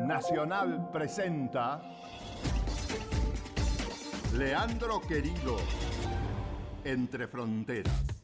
Nacional presenta Leandro Querido, Entre Fronteras.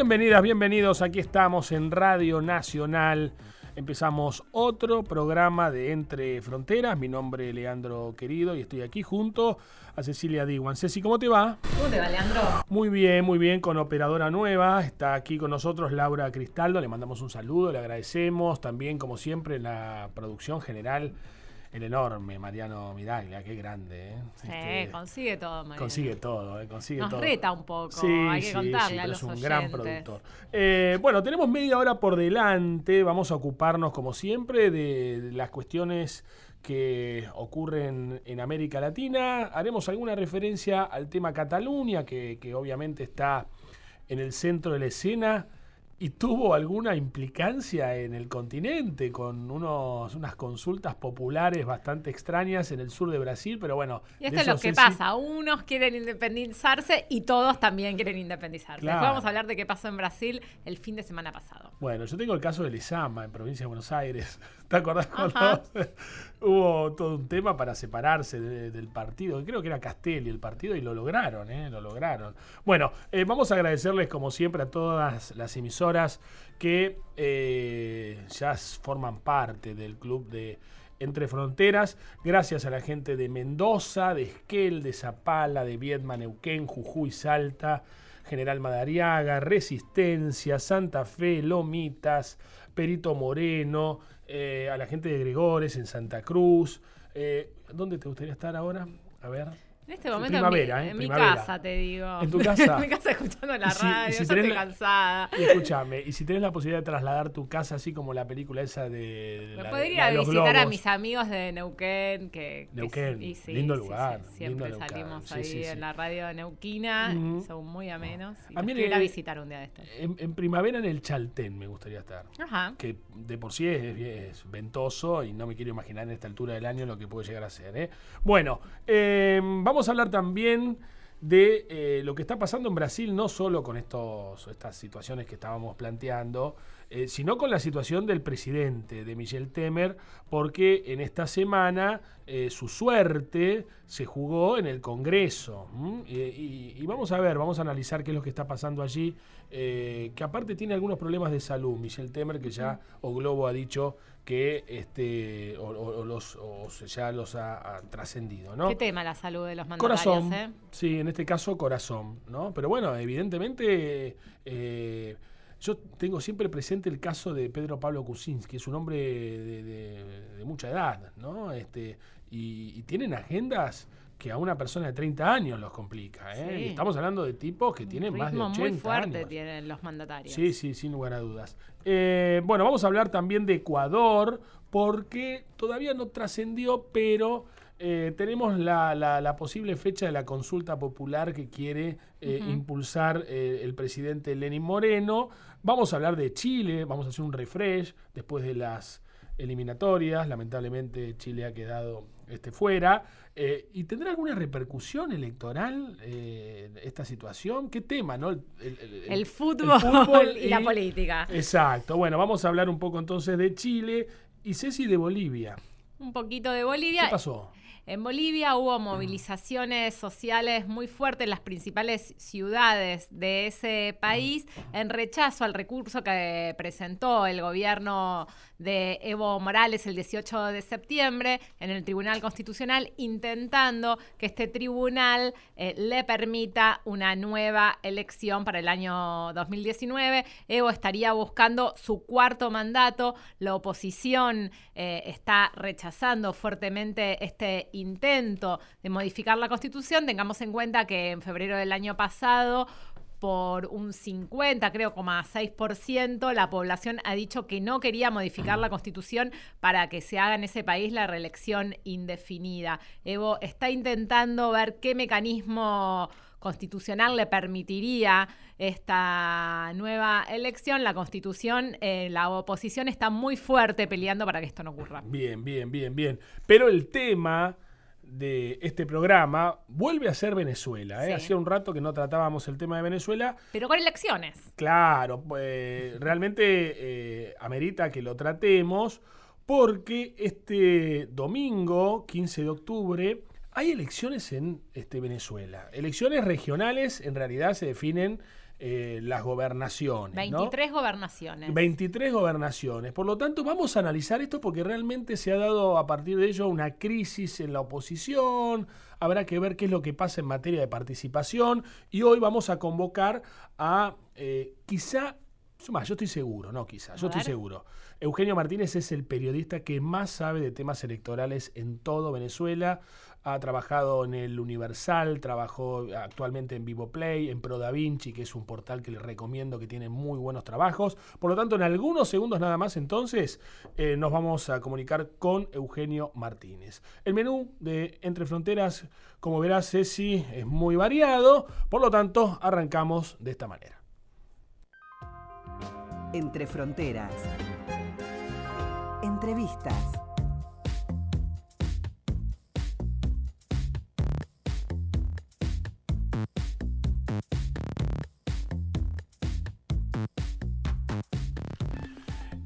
Bienvenidas, bienvenidos. Aquí estamos en Radio Nacional. Empezamos otro programa de Entre Fronteras. Mi nombre es Leandro Querido y estoy aquí junto a Cecilia Diwan. Ceci, ¿cómo te va? ¿Cómo te va, Leandro? Muy bien, muy bien, con operadora nueva. Está aquí con nosotros Laura Cristaldo. Le mandamos un saludo, le agradecemos. También, como siempre, en la producción general el enorme Mariano Miraglia, qué grande. ¿eh? Sí, este, consigue todo, Mariano. Consigue todo, ¿eh? consigue Nos todo. reta un poco, sí, hay que sí, contarle los es un oyentes. gran productor. Eh, bueno, tenemos media hora por delante, vamos a ocuparnos como siempre de las cuestiones que ocurren en América Latina. Haremos alguna referencia al tema Cataluña, que, que obviamente está en el centro de la escena y tuvo alguna implicancia en el continente con unos, unas consultas populares bastante extrañas en el sur de Brasil, pero bueno. Y esto es lo que pasa, unos quieren independizarse y todos también quieren independizarse. Claro. Después vamos a hablar de qué pasó en Brasil el fin de semana pasado. Bueno, yo tengo el caso de Lezama en provincia de Buenos Aires. ¿Te acordás cuando hubo todo un tema para separarse de, del partido? Creo que era Castelli el partido y lo lograron, ¿eh? Lo lograron. Bueno, eh, vamos a agradecerles como siempre a todas las emisoras que eh, ya forman parte del club de Entre Fronteras. Gracias a la gente de Mendoza, de Esquel, de Zapala, de Viedma, Neuquén, Jujuy, Salta. General Madariaga, Resistencia, Santa Fe, Lomitas, Perito Moreno, eh, a la gente de Gregores en Santa Cruz. Eh, ¿Dónde te gustaría estar ahora? A ver. En este momento primavera, en, mi, ¿eh? en primavera. mi casa, te digo. ¿En tu casa? en mi casa escuchando la Y si- radio, y si estoy la- cansada. Y escúchame, y si tenés la posibilidad de trasladar tu casa así como la película esa de, de Me la, podría de- de visitar a mis amigos de Neuquén, que, que Neuquén, sí, sí, lindo sí, lugar, sí, siempre lindo salimos ahí en la radio neuquina, Ujú. son muy amenos. Y A mí ir a visitar un día de estos. En, en primavera en el Chaltén me gustaría estar. Ajá. que de por sí es, es ventoso y no me quiero imaginar en esta altura del año lo que puede llegar a ser. ¿eh? Bueno, eh, vamos a hablar también de eh, lo que está pasando en Brasil, no solo con estos, estas situaciones que estábamos planteando, eh, sino con la situación del presidente, de Michel Temer, porque en esta semana eh, su suerte se jugó en el Congreso. y vamos a ver, vamos a analizar qué es lo que está pasando allí, eh, que aparte tiene algunos problemas de salud, Michel Temer, que ya o Globo ha dicho que este o, o- o los o ya los ha, ha trascendido, ¿no? ¿Qué tema la salud de los mandatarios, Corazón, eh? sí, en este caso corazón, ¿no? Pero bueno, evidentemente eh, yo tengo siempre presente el caso de Pedro Pablo Kuczynski, es un hombre de, de- de mucha edad, ¿no? Este, y, y tienen agendas que a una persona de 30 años los complica, ¿eh? Sí. Y estamos hablando de tipos que tienen más de ritmo 80 muy fuerte años. tienen los mandatarios. Sí, sí, sin lugar a dudas. Eh, bueno, vamos a hablar también de Ecuador, porque todavía no trascendió, pero eh, tenemos la, la- la posible fecha de la consulta popular que quiere eh, impulsar el presidente Lenín Moreno. Vamos a hablar de Chile, vamos a hacer un refresh después de las eliminatorias. Lamentablemente Chile ha quedado este, fuera. Eh, ¿Y tendrá alguna repercusión electoral eh, esta situación? ¿Qué tema, no? El, el- el- El fútbol, fútbol y, la política. Exacto. Bueno, vamos a hablar un poco entonces de Chile y Ceci de Bolivia. Un poquito de ¿Qué Bolivia. pasó? En Bolivia hubo movilizaciones sociales muy fuertes en las principales ciudades de ese país en rechazo al recurso que presentó el gobierno de Evo Morales el 18 de septiembre en el Tribunal Constitucional, intentando que este tribunal eh, le permita una nueva elección para el año 2019. Evo estaría buscando su cuarto mandato. La oposición eh, está rechazando fuertemente este intento de modificar la constitución. Tengamos en cuenta que en febrero del año pasado por un 50, creo, 6%, la población ha dicho que no quería modificar la constitución para que se haga en ese país la reelección indefinida. Evo está intentando ver qué mecanismo constitucional le permitiría esta nueva elección, la constitución, eh, la oposición está muy fuerte peleando para que esto no ocurra. Bien, bien, bien, bien. Pero el tema de este programa vuelve a ser Venezuela. ¿eh? Hacía un rato que no tratábamos el tema de Venezuela. Pero con elecciones. Claro, pues realmente eh, amerita que lo tratemos porque este domingo, 15 de octubre, hay elecciones en este, Venezuela. Elecciones regionales en realidad se definen eh, las gobernaciones. 23 gobernaciones. 23 gobernaciones. Por lo tanto, vamos a analizar esto porque realmente se ha dado a partir de ello una crisis en la oposición. Habrá que ver qué es lo que pasa en materia de participación. Y hoy vamos a convocar a eh, quizá yo estoy seguro, no quizá, yo estoy seguro. Eugenio Martínez es el periodista que más sabe de temas electorales en todo Venezuela ha trabajado en el Universal, trabajó actualmente en Vivo Play, en Pro Da Vinci, que es un portal que les recomiendo que tiene muy buenos trabajos. Por lo tanto, en algunos segundos nada más entonces eh, nos vamos a comunicar con Eugenio Martínez. El menú de Entre Fronteras, como verás Ceci, es muy variado, por lo tanto arrancamos de esta manera. Entre Fronteras. Entrevistas.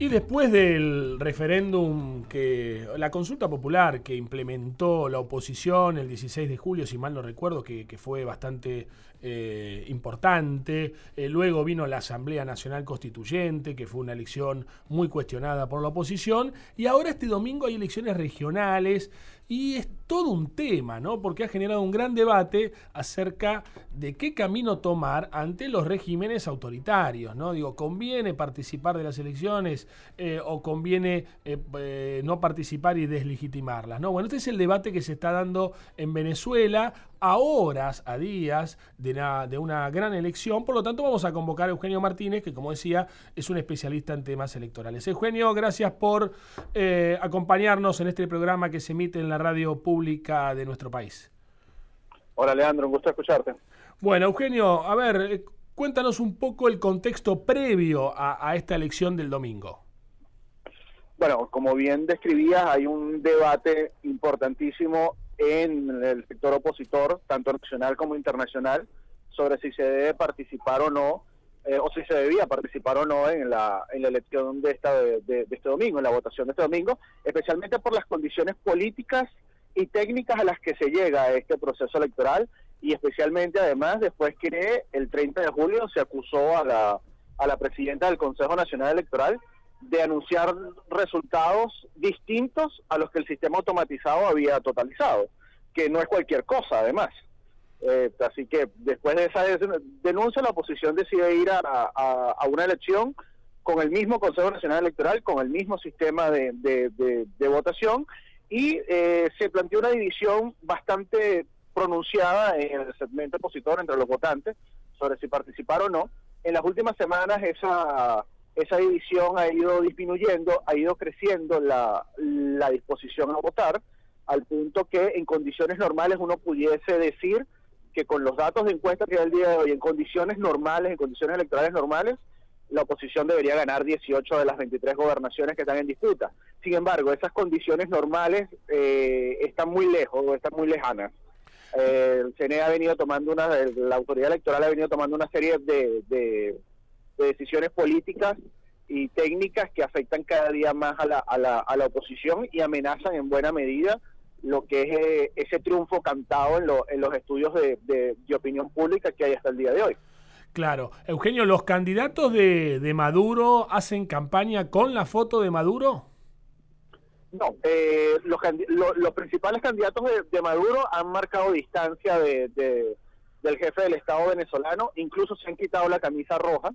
Y después del referéndum que, la consulta popular que implementó la oposición el 16 de julio, si mal no recuerdo, que, fue bastante eh, importante, eh, luego vino la Asamblea Nacional Constituyente, que fue una elección muy cuestionada por la oposición, y ahora este domingo hay elecciones regionales y es todo un tema, ¿no? Porque ha generado un gran debate acerca de qué camino tomar ante los regímenes autoritarios, ¿no? Digo, ¿conviene participar de las elecciones eh, o conviene eh, eh, no participar y deslegitimarlas, ¿no? Bueno, este es el debate que se está dando en Venezuela a horas, a días de una, de una gran elección. Por lo tanto, vamos a convocar a Eugenio Martínez, que como decía, es un especialista en temas electorales. Eugenio, gracias por acompañarnos en este programa que se emite en la radio pública de nuestro país. Hola Leandro, un gusto escucharte. Bueno, Eugenio, a ver, eh, cuéntanos un poco el contexto previo a, esta elección del domingo. Bueno, como bien describías, hay un debate importantísimo en el sector opositor, tanto nacional como internacional, sobre si se debe participar o no, eh, o si se debía participar o no en la, en la elección de, esta, de, este domingo, en la votación de este domingo, especialmente por las condiciones políticas y técnicas a las que se llega a este proceso electoral y especialmente además después que el 30 de julio se acusó a la, a la presidenta del Consejo Nacional Electoral de anunciar resultados distintos a los que el sistema automatizado había totalizado, que no es cualquier cosa además. Eh, así que después de esa denuncia la oposición decide ir a, a, una elección con el mismo Consejo Nacional Electoral, con el mismo sistema de, de votación y eh, se planteó una división bastante pronunciada en el segmento opositor entre los votantes sobre si participar o no. En las últimas semanas esa, esa división ha ido disminuyendo, ha ido creciendo la, disposición a votar, al punto que en condiciones normales uno pudiese decir que con los datos de encuesta que hay el día de hoy, en condiciones normales, en condiciones electorales normales, la oposición debería ganar 18 de las 23 gobernaciones que están en disputa. Sin embargo, esas condiciones normales eh, están muy lejos o están muy lejanas. Eh, el CNE ha venido tomando una, la autoridad electoral ha venido tomando una serie de, decisiones políticas y técnicas que afectan cada día más a la, a la, a la oposición y amenazan en buena medida lo que es eh, ese triunfo cantado en, en los estudios de, de opinión pública que hay hasta el día de hoy. Claro. Eugenio, ¿los candidatos de, de Maduro hacen campaña con la foto de Maduro? No, eh, los, los, principales candidatos de, Maduro han marcado distancia de, del jefe del Estado venezolano, incluso se han quitado la camisa roja.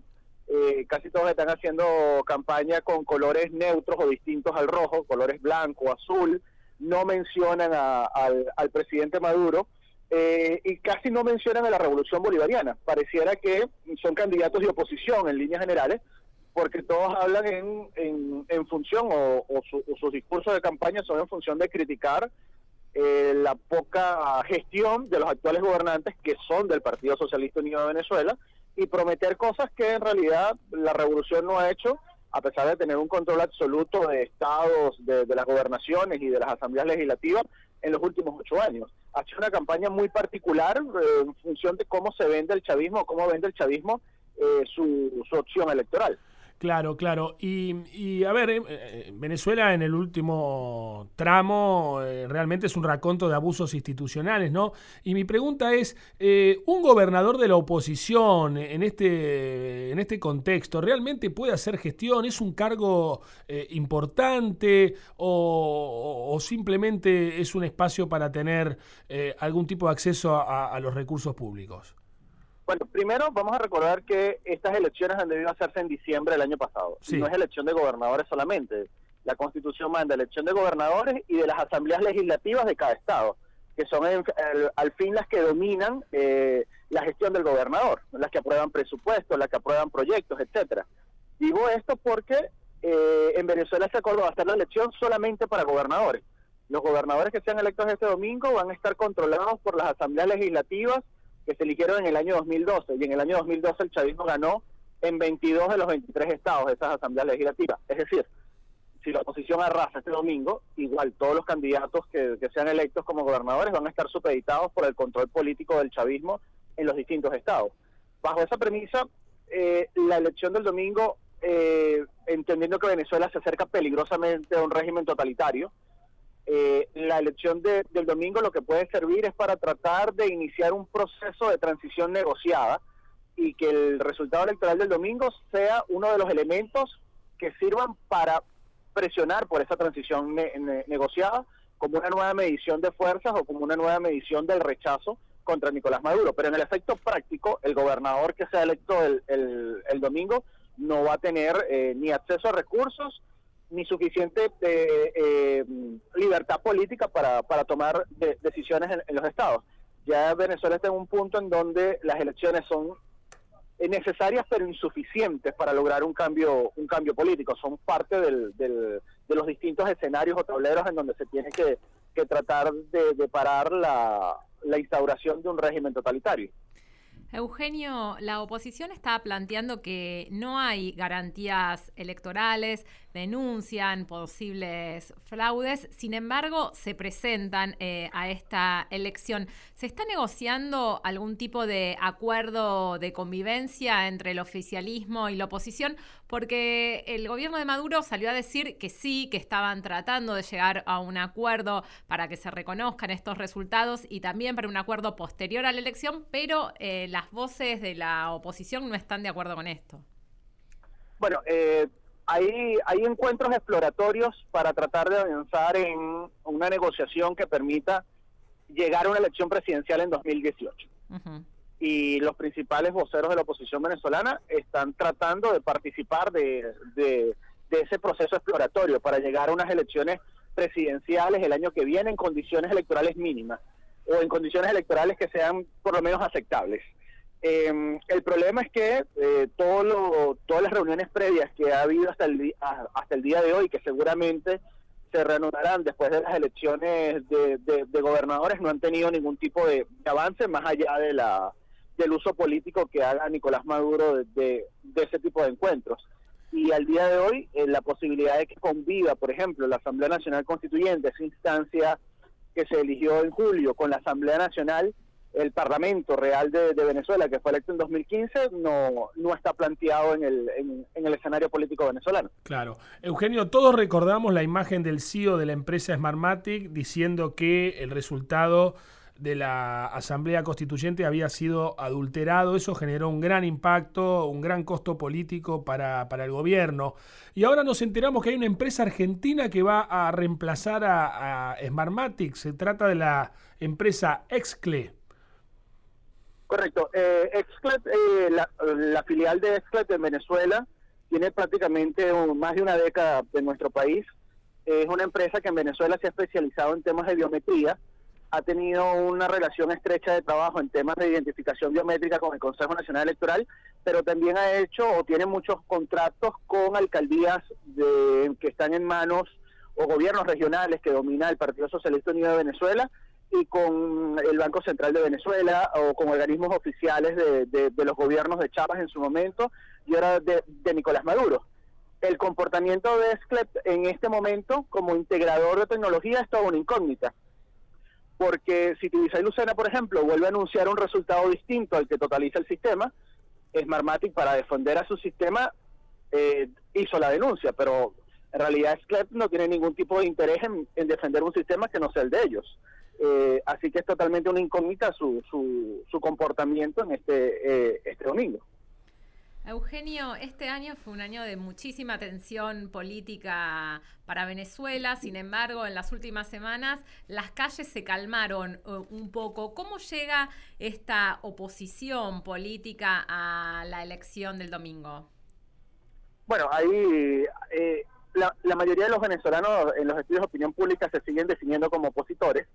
Eh, casi todos están haciendo campaña con colores neutros o distintos al rojo, colores blanco, azul. No mencionan al, al presidente Maduro eh, y casi no mencionan a la revolución bolivariana. Pareciera que son candidatos de oposición en líneas generales, porque todos hablan en, en, función o, sus discursos de campaña son en función de criticar eh, la poca gestión de los actuales gobernantes que son del Partido Socialista Unido de Venezuela y prometer cosas que en realidad la revolución no ha hecho, a pesar de tener un control absoluto de estados, de, de las gobernaciones y de las asambleas legislativas en los últimos ocho años. Ha sido una campaña muy particular eh, en función de cómo se vende el chavismo, cómo vende el chavismo eh, su, su opción electoral. Claro, claro. Y, y a ver, eh, eh, Venezuela en el último tramo eh, realmente es un raconto de abusos institucionales, ¿no? Y mi pregunta es, ¿un gobernador de la oposición en este, en este contexto realmente puede hacer gestión? ¿Es un cargo importante o, simplemente es un espacio para tener algún tipo de acceso a los recursos públicos? Bueno, primero vamos a recordar que estas elecciones han debido hacerse en diciembre del año pasado. Sí. No es elección de gobernadores solamente. La Constitución manda elección de gobernadores y de las asambleas legislativas de cada estado, que son en- al, al fin las que dominan eh, la gestión del gobernador, las que aprueban presupuestos, las que aprueban proyectos, etcétera. Digo esto porque eh, en Venezuela se acordó hacer la elección solamente para gobernadores. Los gobernadores que sean electos este domingo van a estar controlados por las asambleas legislativas que se eligieron en el año 2012 y en el año 2012 el chavismo ganó en 22 de los 23 estados de esas asambleas legislativas. Es decir, si la oposición arrasa este domingo, igual todos los candidatos que, que sean electos como gobernadores van a estar supeditados por el control político del chavismo en los distintos estados. Bajo esa premisa, eh, la elección del domingo, eh, entendiendo que Venezuela se acerca peligrosamente a un régimen totalitario, eh, la elección de- del domingo lo que puede servir es para tratar de iniciar un proceso de transición negociada y que el resultado electoral del domingo sea uno de los elementos que sirvan para presionar por esa transición ne- ne- negociada como una nueva medición de fuerzas o como una nueva medición del rechazo contra Nicolás Maduro. Pero en el efecto práctico, el gobernador que sea electo el, el- el domingo no va a tener eh, ni acceso a recursos ni suficiente eh, eh, libertad política para, para tomar de- decisiones en, en los estados. Ya Venezuela está en un punto en donde las elecciones son necesarias pero insuficientes para lograr un cambio un cambio político. Son parte del, del- de los distintos escenarios o tableros en donde se tiene que, que tratar de, de parar la, la instauración de un régimen totalitario. Eugenio, la oposición está planteando que no hay garantías electorales, denuncian posibles fraudes, sin embargo se presentan eh, a esta elección. ¿Se está negociando algún tipo de acuerdo de convivencia entre el oficialismo y la oposición? Porque el gobierno de Maduro salió a decir que sí, que estaban tratando de llegar a un acuerdo para que se reconozcan estos resultados y también para un acuerdo posterior a la elección, pero eh, las voces de la oposición no están de acuerdo con esto. Bueno, eh, hay, hay encuentros exploratorios para tratar de avanzar en una negociación que permita llegar a una elección presidencial en 2018. Ujú. Y los principales voceros de la oposición venezolana están tratando de participar de, de, de ese proceso exploratorio para llegar a unas elecciones presidenciales el año que viene en condiciones electorales mínimas o en condiciones electorales que sean por lo menos aceptables. Eh, el problema es que eh, todo lo- todas las reuniones previas que ha habido hasta el, hasta el día de hoy, que seguramente se reanudarán después de las elecciones de, de- gobernadores, no han tenido ningún tipo de, avance más allá de la del uso político que haga Nicolás Maduro de ese tipo de encuentros. Y al día de hoy, eh, la posibilidad de que conviva, por ejemplo, la Asamblea Nacional Constituyente, esa instancia que se eligió en julio, con la Asamblea Nacional, el Parlamento Real de, Venezuela, que fue electo en 2015, no, no está planteado en el, en, el escenario político venezolano. Claro. Eugenio, todos recordamos la imagen del CEO de la empresa Smartmatic diciendo que el resultado de la Asamblea Constituyente había sido adulterado. Eso generó un gran impacto, un gran costo político para, para el gobierno. Y ahora nos enteramos que hay una empresa argentina que va a reemplazar a, a. Se trata de la empresa Excle. Correcto. Eh, Exclet, eh, la, filial de Exclet en Venezuela tiene prácticamente un- más de una década en nuestro país. Es una empresa que en Venezuela se ha especializado en temas de biometría. Ha tenido una relación estrecha de trabajo en temas de identificación biométrica con el Consejo Nacional Electoral, pero también ha hecho o tiene muchos contratos con alcaldías de, que están en manos o gobiernos regionales que domina el Partido Socialista Unido de Venezuela y con el Banco Central de Venezuela o con organismos oficiales de, de, los gobiernos de Chávez en su momento y ahora de, Nicolás Maduro. El comportamiento de SCLEP en este momento como integrador de tecnología es toda una incógnita. Porque si Tibisay Lucena, por ejemplo, vuelve a anunciar un resultado distinto al que totaliza el sistema, Smartmatic para defender a su sistema eh, hizo la denuncia, pero en realidad SCLEP no tiene ningún tipo de interés en, en defender un sistema que no sea el de ellos. Eh, así que es totalmente una incógnita su, su, su comportamiento en este, eh, este domingo. Eugenio, este año fue un año de muchísima tensión política para Venezuela, sin embargo, en las últimas semanas las calles se calmaron uh, un poco. ¿Cómo llega esta oposición política a la elección del domingo? Bueno, ahí eh, la, mayoría de los venezolanos en los estudios de opinión pública se siguen definiendo como opositores,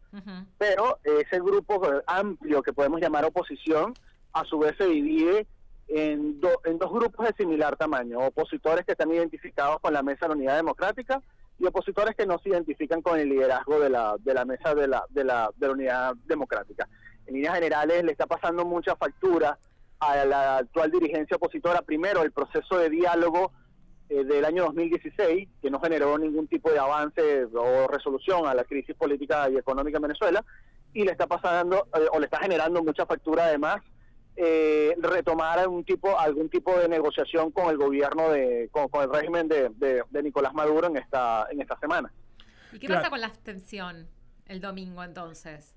pero ese grupo amplio que podemos llamar oposición, a su vez se divide en, en dos grupos de similar tamaño, opositores que están identificados con la Mesa de la Unidad Democrática y opositores que no se identifican con el liderazgo de la, de la Mesa de la, de, la, de la Unidad Democrática. En líneas generales le está pasando mucha factura a la actual dirigencia opositora, primero el proceso de diálogo eh, del año 2016, que no generó ningún tipo de avance o resolución a la crisis política y económica en Venezuela, y le está pasando, eh, o le está generando mucha factura además, eh, retomar algún tipo, algún tipo de negociación con el gobierno, de, con, el régimen de, de, Nicolás Maduro en esta, en esta semana. ¿Y qué pasa con la abstención el domingo entonces?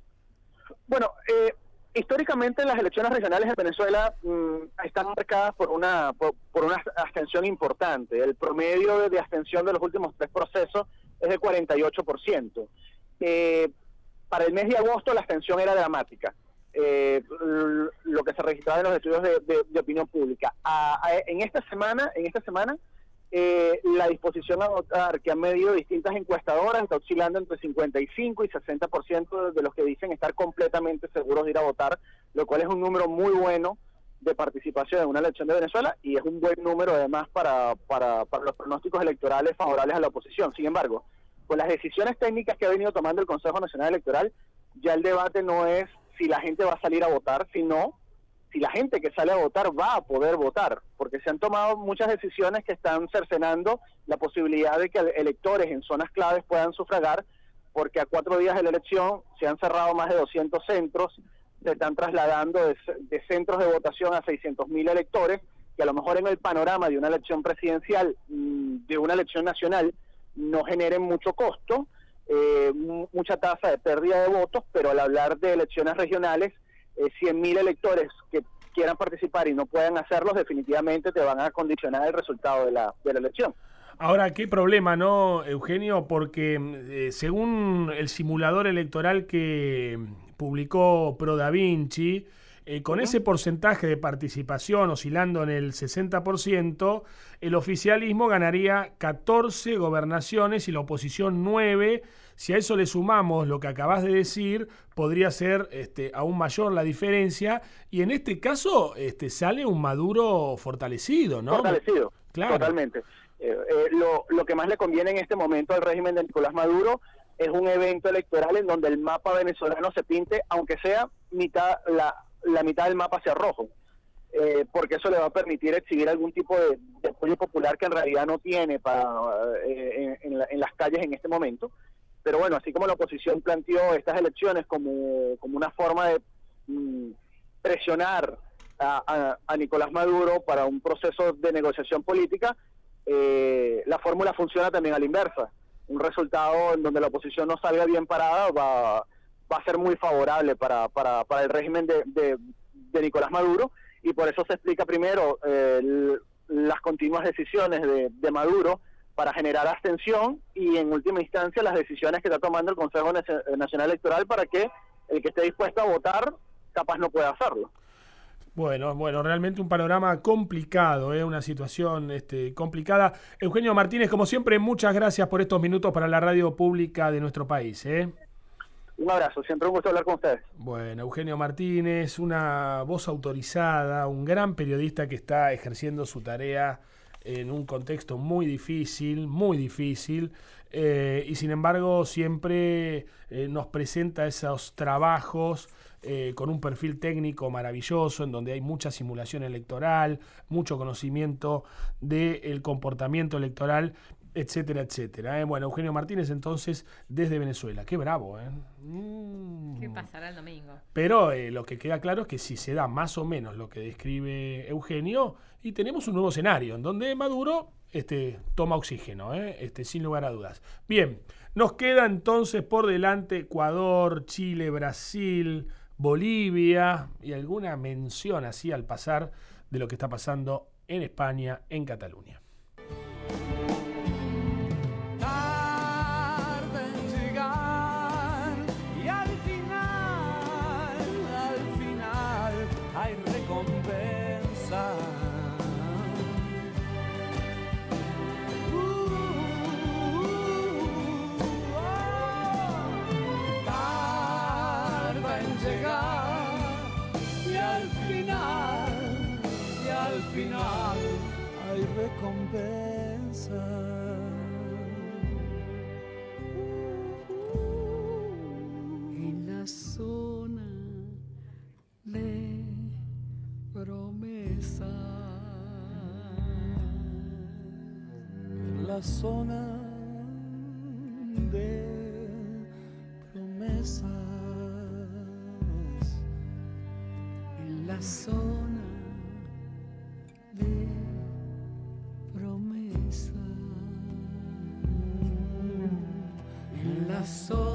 Bueno, eh, históricamente las elecciones regionales en Venezuela mm, están marcadas por una por, una abstención importante. El promedio de, abstención de los últimos tres procesos es de 48%. Eh, para el mes de agosto la abstención era dramática. Eh, lo que se registraba en los estudios de, opinión pública. en esta semana, en esta semana eh, la disposición a votar que han medido distintas encuestadoras está oscilando entre 55 y 60% de los que dicen estar completamente seguros de ir a votar, lo cual es un número muy bueno de participación en una elección de Venezuela y es un buen número además para, para, para los pronósticos electorales favorables a la oposición. Sin embargo, con las decisiones técnicas que ha venido tomando el Consejo Nacional Electoral, ya el debate no es si la gente va a salir a votar, sino si la gente que sale a votar va a poder votar, porque se han tomado muchas decisiones que están cercenando la posibilidad de que electores en zonas claves puedan sufragar, porque a cuatro días de la elección se han cerrado más de 200 centros, se están trasladando de, centros de votación a 600 mil electores, que a lo mejor en el panorama de una elección presidencial, mm, de una elección nacional, no generen mucho costo, eh, mucha tasa de pérdida de votos, pero al hablar de elecciones regionales, eh, 100.000 electores que quieran participar y no puedan hacerlos, definitivamente te van a condicionar el resultado de la, de la elección. Ahora, qué problema, ¿no, Eugenio? Porque eh, según el simulador electoral que publicó Pro Da Vinci, eh, con ese porcentaje de participación oscilando en el 60%, el oficialismo ganaría 14 gobernaciones y la oposición 9 si a eso le sumamos lo que acabas de decir, podría ser este, aún mayor la diferencia. Y en este caso este, sale un Maduro fortalecido, ¿no? Fortalecido, totalmente. Eh, eh, lo, lo que más le conviene en este momento al régimen de Nicolás Maduro es un evento electoral en donde el mapa venezolano se pinte, aunque sea mitad la, la mitad del mapa hacia rojo. Eh, porque eso le va a permitir exhibir algún tipo de, apoyo popular que en realidad no tiene para, en, las calles en este momento. Pero bueno, así como la oposición planteó estas elecciones como, como una forma de mm, presionar a, Nicolás Maduro para un proceso de negociación política, eh, la fórmula funciona también a la inversa. Un resultado en donde la oposición no salga bien parada va, va a ser muy favorable para, para, para el régimen de, de, Nicolás Maduro y por eso se explica primero eh, las continuas decisiones de, de Maduro para generar abstención y en última instancia las decisiones que está tomando el Consejo Nacional Electoral para que el que esté dispuesto a votar capaz no pueda hacerlo. Bueno, bueno, realmente un panorama complicado, ¿eh? una situación este, complicada. Eugenio Martínez, como siempre, muchas gracias por estos minutos para la radio pública de nuestro país. ¿eh? Un abrazo, siempre un gusto hablar con ustedes. Bueno, Eugenio Martínez, una voz autorizada, un gran periodista que está ejerciendo su tarea en un contexto muy difícil, muy difícil, eh, y sin embargo siempre eh, nos presenta esos trabajos eh, con un perfil técnico maravilloso, en donde hay mucha simulación electoral, mucho conocimiento del comportamiento electoral, etcétera, etcétera. Bueno, Eugenio Martínez entonces desde Venezuela. Qué bravo, ¿eh? Mm. ¿Qué pasará el domingo? Pero lo que queda claro es que si se da más o menos lo que describe Eugenio, y tenemos un nuevo escenario en donde Maduro este, toma oxígeno, este, sin lugar a dudas. Bien, nos queda entonces por delante Ecuador, Chile, Brasil, Bolivia y alguna mención así al pasar de lo que está pasando en España, en Cataluña. En la zona de promesas. En la zona de promesa en la zona